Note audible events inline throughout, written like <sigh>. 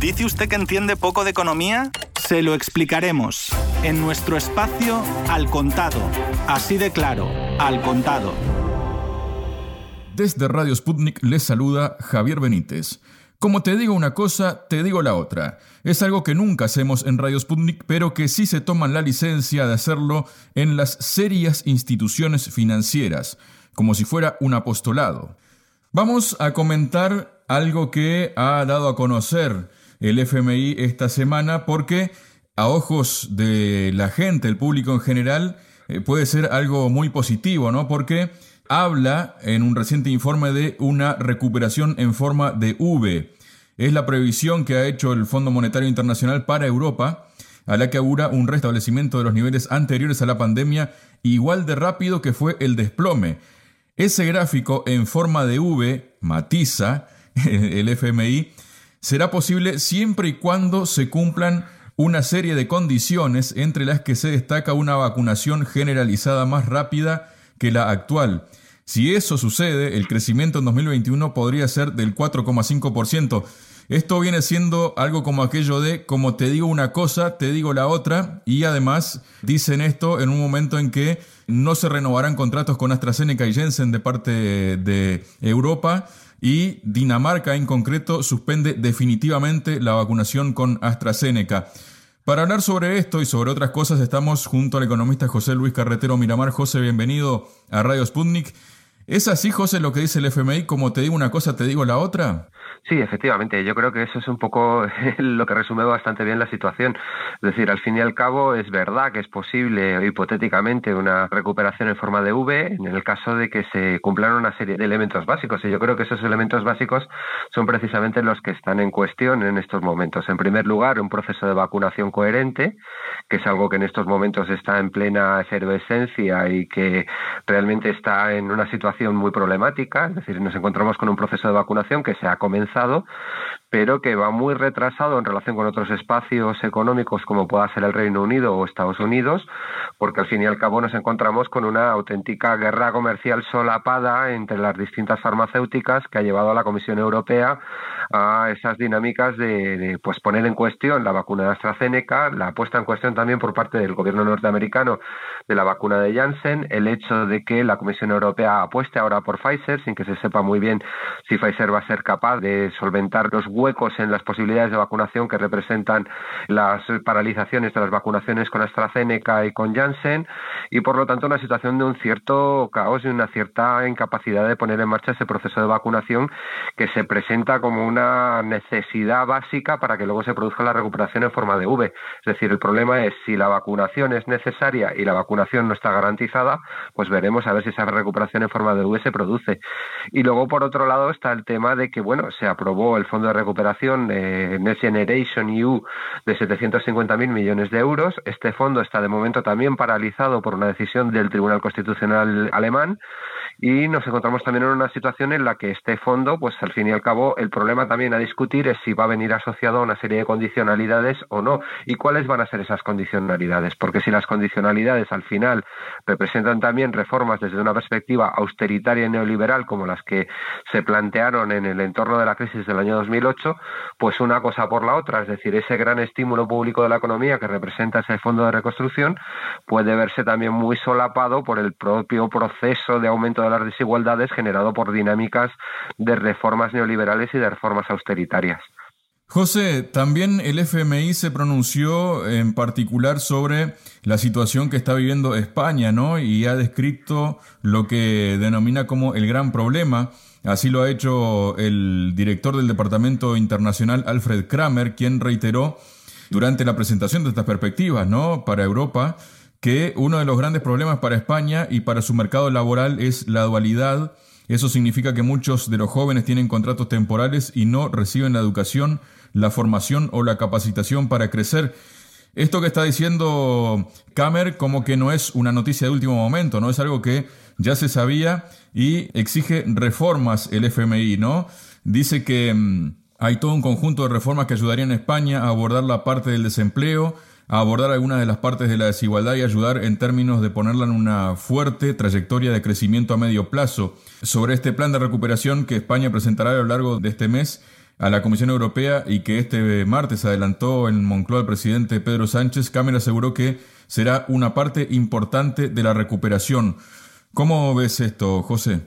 ¿Dice usted que entiende poco de economía? Se lo explicaremos en nuestro espacio Al Contado. Así de claro, Al Contado. Desde Radio Sputnik les saluda Javier Benítez. Como te digo una cosa, te digo la otra. Es algo que nunca hacemos en Radio Sputnik, pero que sí se toman la licencia de hacerlo en las serias instituciones financieras, como si fuera un apostolado. Vamos a comentar algo que ha dado a conocer el FMI esta semana porque a ojos de la gente, el público en general, eh, puede ser algo muy positivo, ¿no? Porque habla en un reciente informe de una recuperación en forma de V. Es la previsión que ha hecho el Fondo Monetario Internacional para Europa, a la que augura un restablecimiento de los niveles anteriores a la pandemia igual de rápido que fue el desplome. Ese gráfico en forma de V, matiza <laughs> el FMI, será posible siempre y cuando se cumplan una serie de condiciones entre las que se destaca una vacunación generalizada más rápida que la actual. Si eso sucede, el crecimiento en 2021 podría ser del 4,5%. Esto viene siendo algo como aquello de, como te digo una cosa, te digo la otra, y además dicen esto en un momento en que no se renovarán contratos con AstraZeneca y Jensen de parte de Europa, y Dinamarca en concreto suspende definitivamente la vacunación con AstraZeneca. Para hablar sobre esto y sobre otras cosas estamos junto al economista José Luis Carretero Miramar. José, bienvenido a Radio Sputnik. ¿Es así, José, lo que dice el FMI? Como te digo una cosa, te digo la otra. Sí, efectivamente. Yo creo que eso es un poco <laughs> lo que resume bastante bien la situación. Es decir, al fin y al cabo es verdad que es posible hipotéticamente una recuperación en forma de V en el caso de que se cumplan una serie de elementos básicos. Y yo creo que esos elementos básicos son precisamente los que están en cuestión en estos momentos. En primer lugar, un proceso de vacunación coherente, que es algo que en estos momentos está en plena efervescencia y que realmente está en una situación muy problemática. Es decir, nos encontramos con un proceso de vacunación que se ha comenzado pero que va muy retrasado en relación con otros espacios económicos como pueda ser el Reino Unido o Estados Unidos, porque al fin y al cabo nos encontramos con una auténtica guerra comercial solapada entre las distintas farmacéuticas que ha llevado a la Comisión Europea a esas dinámicas de, pues poner en cuestión la vacuna de AstraZeneca, la puesta en cuestión también por parte del gobierno norteamericano de la vacuna de Janssen, el hecho de que la Comisión Europea apueste ahora por Pfizer sin que se sepa muy bien si Pfizer va a ser capaz de solventar los huecos en las posibilidades de vacunación que representan las paralizaciones de las vacunaciones con AstraZeneca y con Janssen y por lo tanto una situación de un cierto caos y una cierta incapacidad de poner en marcha ese proceso de vacunación que se presenta como una necesidad básica para que luego se produzca la recuperación en forma de V. Es decir, el problema es si la vacunación es necesaria y la vacunación no está garantizada, pues veremos a ver si esa recuperación en forma de V se produce. Y luego, por otro lado, está el tema de que, bueno, se aprobó el Fondo de Recuperación de Next Generation EU de 750.000 millones de euros. Este fondo está de momento también paralizado por una decisión del Tribunal Constitucional alemán y nos encontramos también en una situación en la que este fondo, pues al fin y al cabo, el problema también a discutir es si va a venir asociado a una serie de condicionalidades o no. Y cuáles van a ser esas condicionalidades, porque si las condicionalidades al final representan también reformas desde una perspectiva austeritaria y neoliberal como las que se plantearon en el entorno de la crisis del año 2008, pues una cosa por la otra, es decir, ese gran estímulo público de la economía que representa ese fondo de reconstrucción puede verse también muy solapado por el propio proceso de aumento de las desigualdades generado por dinámicas de reformas neoliberales y de reformas austeritarias. José, también el FMI se pronunció en particular sobre la situación que está viviendo España, ¿no? Y ha descrito lo que denomina como el gran problema. Así lo ha hecho el director del Departamento Internacional, Alfred Kramer, quien reiteró durante la presentación de estas perspectivas, ¿no? Para Europa, que uno de los grandes problemas para España y para su mercado laboral es la dualidad. Eso significa que muchos de los jóvenes tienen contratos temporales y no reciben la educación, la formación o la capacitación para crecer. Esto que está diciendo Kamer como que no es una noticia de último momento, no es algo que ya se sabía y exige reformas el FMI, ¿no? Dice que mm, hay todo un conjunto de reformas que ayudarían a España a abordar la parte del desempleo, a abordar algunas de las partes de la desigualdad y ayudar en términos de ponerla en una fuerte trayectoria de crecimiento a medio plazo. Sobre este plan de recuperación que España presentará a lo largo de este mes, a la Comisión Europea y que este martes adelantó en Moncloa el presidente Pedro Sánchez, Cameron aseguró que será una parte importante de la recuperación. ¿Cómo ves esto, José?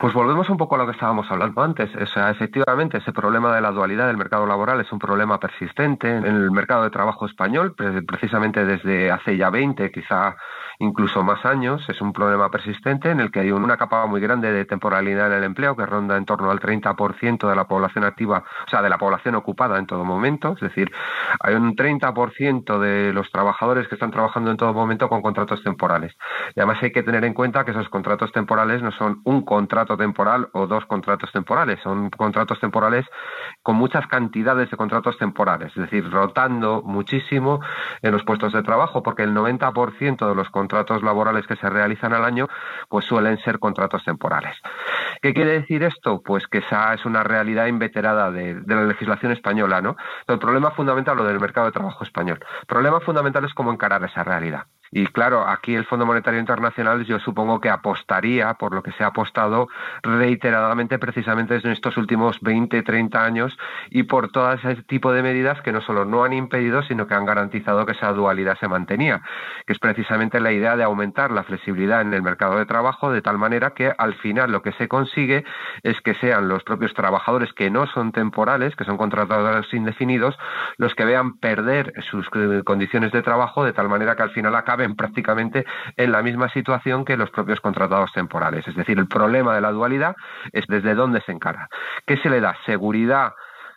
Pues volvemos un poco a lo que estábamos hablando antes. O sea, efectivamente, ese problema de la dualidad del mercado laboral es un problema persistente en el mercado de trabajo español, precisamente desde hace ya 20, quizá incluso más años. Es un problema persistente en el que hay una capa muy grande de temporalidad en el empleo que ronda en torno al 30% de la población activa, o sea, de la población ocupada en todo momento. Es decir, hay un 30% de los trabajadores que están trabajando en todo momento con contratos temporales. Y además hay que tener en cuenta que esos contratos temporales no son un contrato temporal o dos contratos temporales, son contratos temporales con muchas cantidades de contratos temporales, es decir, rotando muchísimo en los puestos de trabajo, porque el 90% de los contratos laborales que se realizan al año, pues suelen ser contratos temporales. ¿Qué quiere decir esto? Pues que esa es una realidad inveterada de, la legislación española, ¿no? el problema fundamental, lo del mercado de trabajo español. El problema fundamental es cómo encarar esa realidad. Y claro, aquí el Fondo Monetario Internacional yo supongo que apostaría por lo que se ha apostado reiteradamente precisamente en estos últimos 20, 30 años y por todo ese tipo de medidas que no solo no han impedido, sino que han garantizado que esa dualidad se mantenía, que es precisamente la idea de aumentar la flexibilidad en el mercado de trabajo de tal manera que al final lo que se consigue es que sean los propios trabajadores que no son temporales, que son contratados indefinidos, los que vean perder sus eh, condiciones de trabajo de tal manera que al final acabe prácticamente en la misma situación que los propios contratados temporales. Es decir, el problema de la dualidad es desde dónde se encara. ¿Qué se le da? Seguridad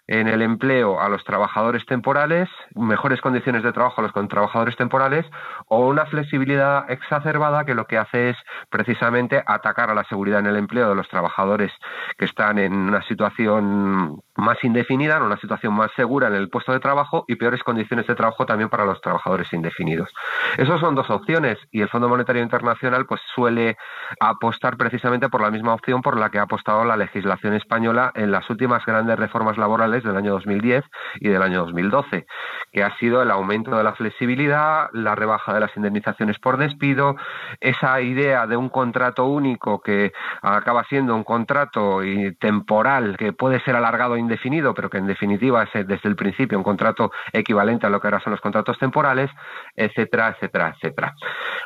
en el empleo a los trabajadores temporales, mejores condiciones de trabajo a los trabajadores temporales o una flexibilidad exacerbada que lo que hace es precisamente atacar a la seguridad en el empleo de los trabajadores que están en una situación más indefinida, en una situación más segura en el puesto de trabajo y peores condiciones de trabajo también para los trabajadores indefinidos. Esas son dos opciones y el Fondo Monetario Internacional pues suele apostar precisamente por la misma opción por la que ha apostado la legislación española en las últimas grandes reformas laborales del año 2010 y del año 2012, que ha sido el aumento de la flexibilidad, la rebaja de las indemnizaciones por despido, esa idea de un contrato único que acaba siendo un contrato temporal que puede ser alargado indefinido, pero que en definitiva es eh, desde el principio un contrato equivalente a lo que ahora son los contratos temporales, etcétera, etcétera, etcétera.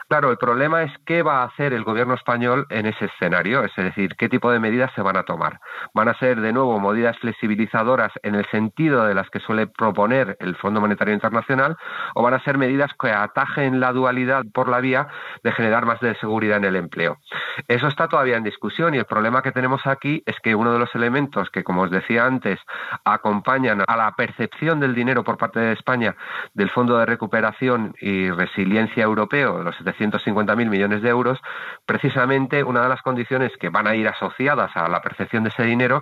Claro, el problema es qué va a hacer el gobierno español en ese escenario, es decir, qué tipo de medidas se van a tomar. ¿Van a ser de nuevo medidas flexibilizadoras en el sentido de las que suele proponer el Fondo Monetario Internacional o van a ser medidas que atajen la dualidad por la vía de generar más de seguridad en el empleo? Eso está todavía en discusión y el problema que tenemos aquí es que uno de los elementos que, como os decía antes, acompañan a la percepción del dinero por parte de España del Fondo de Recuperación y Resiliencia Europeo, los 750.000 millones de euros, precisamente una de las condiciones que van a ir asociadas a la percepción de ese dinero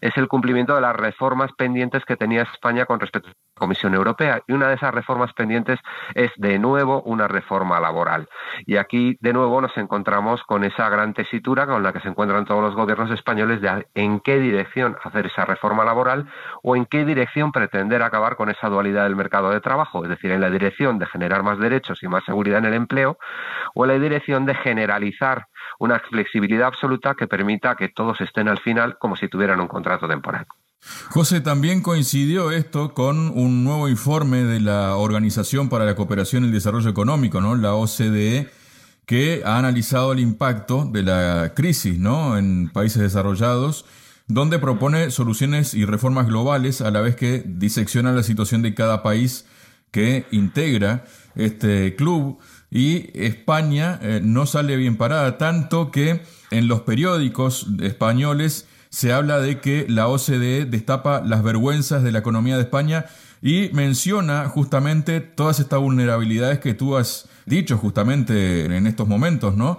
es el cumplimiento de las reformas pendientes que tenía España con respecto a la Comisión Europea. Y una de esas reformas pendientes es, de nuevo, una reforma laboral. Y aquí, de nuevo, nos encontramos con esa gran tesitura con la que se encuentran todos los gobiernos españoles de en qué dirección hacer esa reforma laboral o en qué dirección pretender acabar con esa dualidad del mercado de trabajo, es decir, en la dirección de generar más derechos y más seguridad en el empleo o en la dirección de generalizar una flexibilidad absoluta que permita que todos estén al final como si tuvieran un contrato temporal. José, también coincidió esto con un nuevo informe de la Organización para la Cooperación y el Desarrollo Económico, ¿no? la OCDE, que ha analizado el impacto de la crisis ¿no? en países desarrollados donde propone soluciones y reformas globales a la vez que disecciona la situación de cada país que integra este club y España eh, no sale bien parada, tanto que en los periódicos españoles se habla de que la OCDE destapa las vergüenzas de la economía de España y menciona justamente todas estas vulnerabilidades que tú has dicho justamente en estos momentos, ¿no?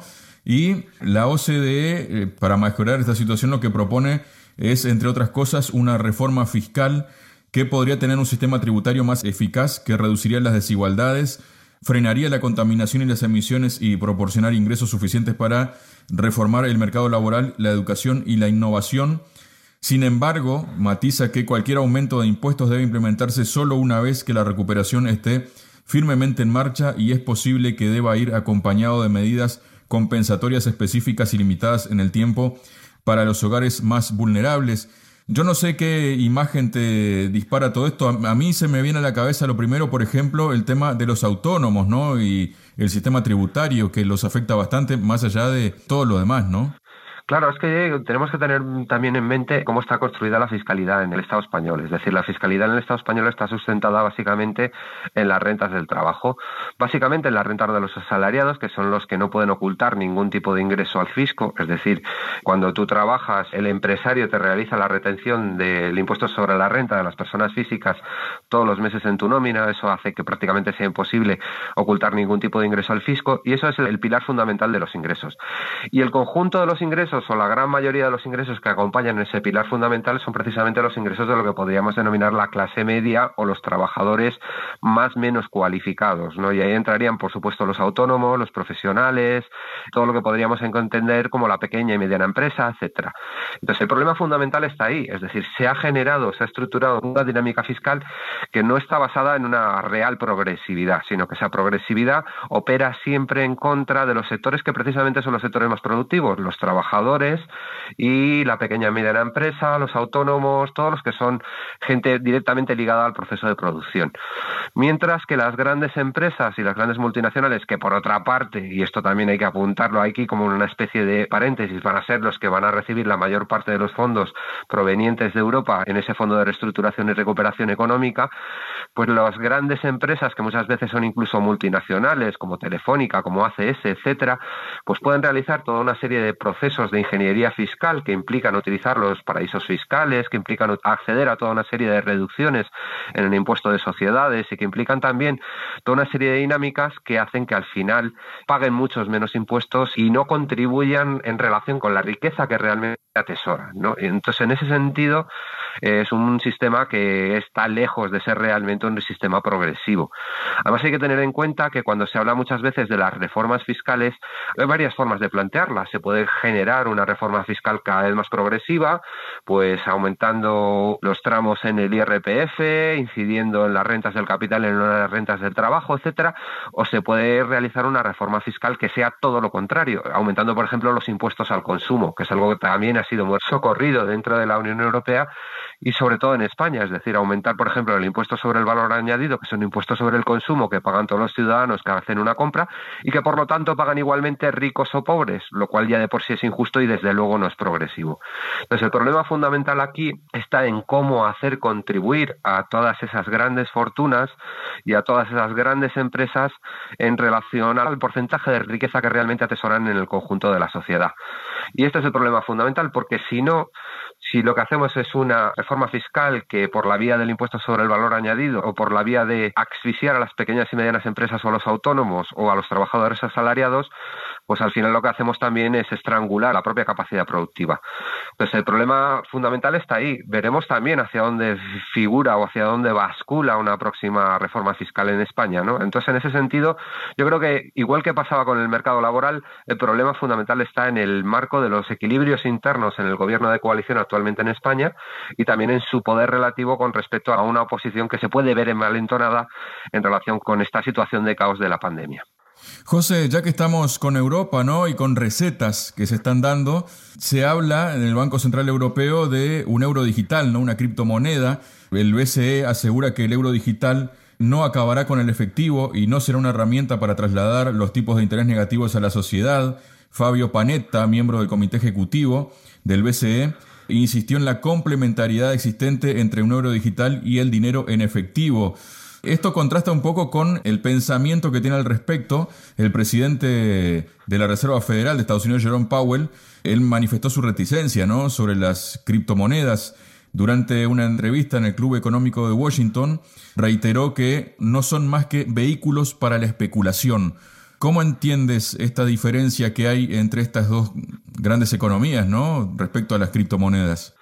Y la OCDE, eh, para mejorar esta situación, lo que propone es, entre otras cosas, una reforma fiscal que podría tener un sistema tributario más eficaz, que reduciría las desigualdades, frenaría la contaminación y las emisiones y proporcionar ingresos suficientes para reformar el mercado laboral, la educación y la innovación. Sin embargo, matiza que cualquier aumento de impuestos debe implementarse solo una vez que la recuperación esté firmemente en marcha y es posible que deba ir acompañado de medidas compensatorias específicas y limitadas en el tiempo para los hogares más vulnerables. Yo no sé qué imagen te dispara todo esto. A, mí se me viene a la cabeza lo primero, por ejemplo, el tema de los autónomos, ¿no? Y el sistema tributario que los afecta bastante más allá de todo lo demás, ¿no? Claro, es que tenemos que tener también en mente cómo está construida la fiscalidad en el Estado español. Es decir, la fiscalidad en el Estado español está sustentada básicamente en las rentas del trabajo, básicamente en las rentas de los asalariados, que son los que no pueden ocultar ningún tipo de ingreso al fisco. Es decir, cuando tú trabajas, el empresario te realiza la retención del impuesto sobre la renta de las personas físicas todos los meses en tu nómina. Eso hace que prácticamente sea imposible ocultar ningún tipo de ingreso al fisco y eso es el pilar fundamental de los ingresos. Y el conjunto de los ingresos o la gran mayoría de los ingresos que acompañan ese pilar fundamental son precisamente los ingresos de lo que podríamos denominar la clase media o los trabajadores más menos cualificados, ¿no? Y ahí entrarían, por supuesto, los autónomos, los profesionales, todo lo que podríamos entender como la pequeña y mediana empresa, etcétera. Entonces, el problema fundamental está ahí, es decir, se ha generado, se ha estructurado una dinámica fiscal que no está basada en una real progresividad, sino que esa progresividad opera siempre en contra de los sectores que precisamente son los sectores más productivos, los trabajadores y la pequeña y mediana empresa, los autónomos, todos los que son gente directamente ligada al proceso de producción. Mientras que las grandes empresas y las grandes multinacionales, que por otra parte, y esto también hay que apuntarlo aquí como una especie de paréntesis, van a ser los que van a recibir la mayor parte de los fondos provenientes de Europa en ese fondo de reestructuración y recuperación económica, pues las grandes empresas, que muchas veces son incluso multinacionales, como Telefónica, como ACS, etcétera, pues pueden realizar toda una serie de procesos de ingeniería fiscal que implican utilizar los paraísos fiscales, que implican acceder a toda una serie de reducciones en el impuesto de sociedades y que implican también toda una serie de dinámicas que hacen que al final paguen muchos menos impuestos y no contribuyan en relación con la riqueza que realmente atesoran. ¿no? Entonces, en ese sentido, es un sistema que está lejos de ser realmente un sistema progresivo. Además, hay que tener en cuenta que cuando se habla muchas veces de las reformas fiscales, hay varias formas de plantearlas. Se puede generar una reforma fiscal cada vez más progresiva, pues aumentando los tramos en el IRPF, incidiendo en las rentas del capital, en las rentas del trabajo, etcétera, o se puede realizar una reforma fiscal que sea todo lo contrario, aumentando, por ejemplo, los impuestos al consumo, que es algo que también ha sido muy socorrido dentro de la Unión Europea y sobre todo en España, es decir, aumentar, por ejemplo, el impuesto sobre el valor añadido, que es un impuesto sobre el consumo que pagan todos los ciudadanos que hacen una compra y que por lo tanto pagan igualmente ricos o pobres, lo cual ya de por sí es injusto y desde luego no es progresivo. Entonces, el problema fundamental aquí está en cómo hacer contribuir a todas esas grandes fortunas y a todas esas grandes empresas en relación al porcentaje de riqueza que realmente atesoran en el conjunto de la sociedad. Y este es el problema fundamental, porque si no, si lo que hacemos es una reforma fiscal que por la vía del impuesto sobre el valor añadido o por la vía de asfixiar a las pequeñas y medianas empresas o a los autónomos o a los trabajadores asalariados, pues al final lo que hacemos también es estrangular la propia capacidad productiva. Pues el problema fundamental está ahí. Veremos también hacia dónde figura o hacia dónde bascula una próxima reforma fiscal en España, ¿no? Entonces, en ese sentido, yo creo que igual que pasaba con el mercado laboral, el problema fundamental está en el marco de los equilibrios internos en el gobierno de coalición actualmente en España y también en su poder relativo con respecto a una oposición que se puede ver envalentonada en relación con esta situación de caos de la pandemia. José, ya que estamos con Europa ¿no? y con recetas que se están dando, se habla en el Banco Central Europeo de un euro digital, ¿no? una criptomoneda. El BCE asegura que el euro digital no acabará con el efectivo y no será una herramienta para trasladar los tipos de interés negativos a la sociedad. Fabio Panetta, miembro del comité ejecutivo del BCE, insistió en la complementariedad existente entre un euro digital y el dinero en efectivo. Esto contrasta un poco con el pensamiento que tiene al respecto el presidente de la Reserva Federal de Estados Unidos, Jerome Powell. Él manifestó su reticencia ¿no? sobre las criptomonedas. Durante una entrevista en el Club Económico de Washington, reiteró que no son más que vehículos para la especulación. ¿Cómo entiendes esta diferencia que hay entre estas dos grandes economías ¿no? respecto a las criptomonedas?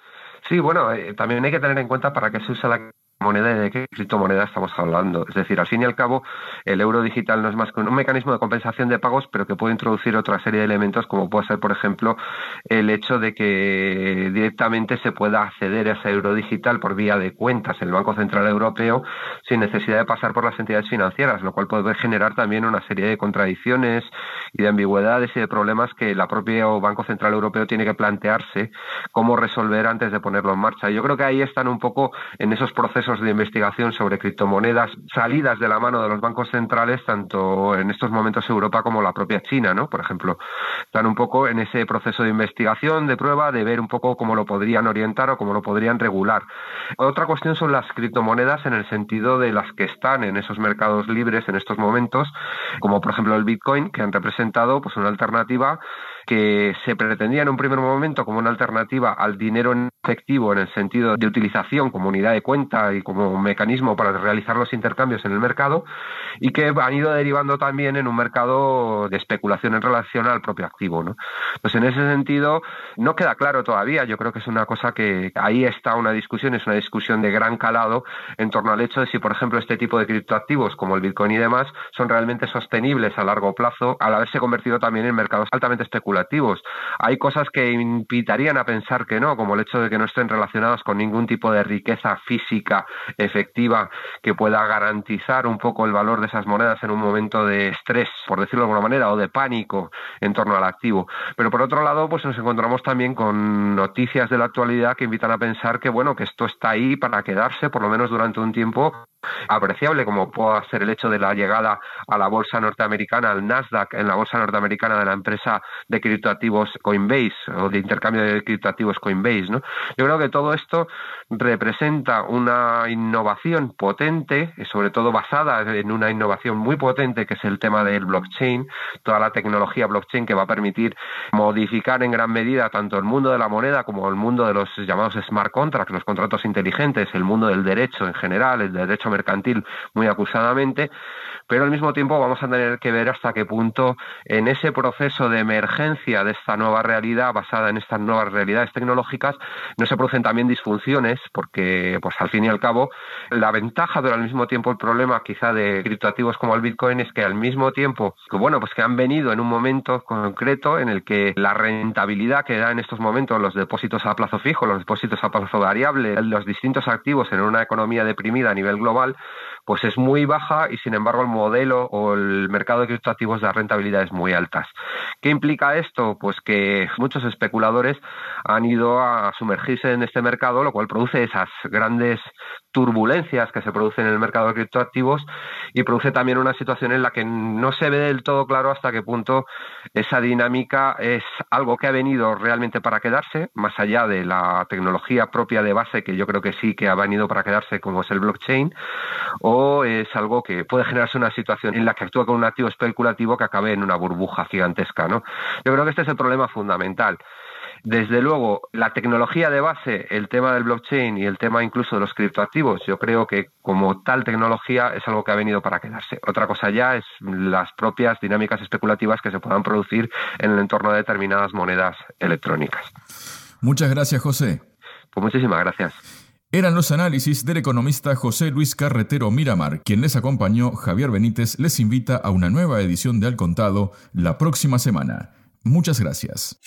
Sí, bueno, eh, también hay que tener en cuenta para qué se usa la moneda y de qué criptomoneda estamos hablando. Es decir, al fin y al cabo, el euro digital no es más que un mecanismo de compensación de pagos, pero que puede introducir otra serie de elementos, como puede ser, por ejemplo, el hecho de que directamente se pueda acceder a ese euro digital por vía de cuentas en el Banco Central Europeo sin necesidad de pasar por las entidades financieras, lo cual puede generar también una serie de contradicciones y de ambigüedades y de problemas que la propia Banco Central Europeo tiene que plantearse cómo resolver antes de ponerlo en marcha. Yo creo que ahí están un poco en esos procesos de investigación sobre criptomonedas salidas de la mano de los bancos centrales, tanto en estos momentos Europa como la propia China, ¿no? Por ejemplo, están un poco en ese proceso de investigación, de prueba, de ver un poco cómo lo podrían orientar o cómo lo podrían regular. Otra cuestión son las criptomonedas en el sentido de las que están en esos mercados libres en estos momentos, como por ejemplo el Bitcoin, que han representado pues una alternativa que se pretendía en un primer momento como una alternativa al dinero en efectivo en el sentido de utilización como unidad de cuenta y como mecanismo para realizar los intercambios en el mercado y que han ido derivando también en un mercado de especulación en relación al propio activo. ¿no? Pues en ese sentido no queda claro todavía, yo creo que es una cosa que ahí está una discusión, es una discusión de gran calado en torno al hecho de si, por ejemplo, este tipo de criptoactivos como el Bitcoin y demás son realmente sostenibles a largo plazo al haberse convertido también en mercados altamente especulativos hay cosas que invitarían a pensar que no, como el hecho de que no estén relacionados con ningún tipo de riqueza física efectiva que pueda garantizar un poco el valor de esas monedas en un momento de estrés, por decirlo de alguna manera, o de pánico en torno al activo. Pero por otro lado, pues nos encontramos también con noticias de la actualidad que invitan a pensar que bueno, que esto está ahí para quedarse por lo menos durante un tiempo apreciable como pueda ser el hecho de la llegada a la bolsa norteamericana, al Nasdaq, en la bolsa norteamericana de la empresa de criptoactivos Coinbase o de intercambio de criptoactivos Coinbase. ¿no? Yo creo que todo esto representa una innovación potente, sobre todo basada en una innovación muy potente que es el tema del blockchain, toda la tecnología blockchain que va a permitir modificar en gran medida tanto el mundo de la moneda como el mundo de los llamados smart contracts, los contratos inteligentes, el mundo del derecho en general, el derecho mercantil muy acusadamente, pero al mismo tiempo vamos a tener que ver hasta qué punto en ese proceso de emergencia de esta nueva realidad basada en estas nuevas realidades tecnológicas no se producen también disfunciones porque pues al fin y al cabo la ventaja pero al mismo tiempo el problema quizá de criptoactivos como el Bitcoin es que al mismo tiempo que bueno pues que han venido en un momento concreto en el que la rentabilidad que da en estos momentos los depósitos a plazo fijo, los depósitos a plazo variable, los distintos activos en una economía deprimida a nivel global pues es muy baja y sin embargo el modelo o el mercado de criptoactivos da rentabilidades muy altas. ¿Qué implica esto? Pues que muchos especuladores han ido a sumergirse en este mercado, lo cual produce esas grandes turbulencias que se producen en el mercado de criptoactivos y produce también una situación en la que no se ve del todo claro hasta qué punto esa dinámica es algo que ha venido realmente para quedarse, más allá de la tecnología propia de base, que yo creo que sí que ha venido para quedarse, como es el blockchain, o es algo que puede generarse una situación en la que actúa con un activo especulativo que acabe en una burbuja gigantesca. ¿no? Yo creo que este es el problema fundamental. Desde luego, la tecnología de base, el tema del blockchain y el tema incluso de los criptoactivos, yo creo que como tal tecnología es algo que ha venido para quedarse. Otra cosa ya es las propias dinámicas especulativas que se puedan producir en el entorno de determinadas monedas electrónicas. Muchas gracias, José. Pues muchísimas gracias. Eran los análisis del economista José Luis Carretero Miramar, quien les acompañó, Javier Benítez les invita a una nueva edición de Al Contado la próxima semana. Muchas gracias.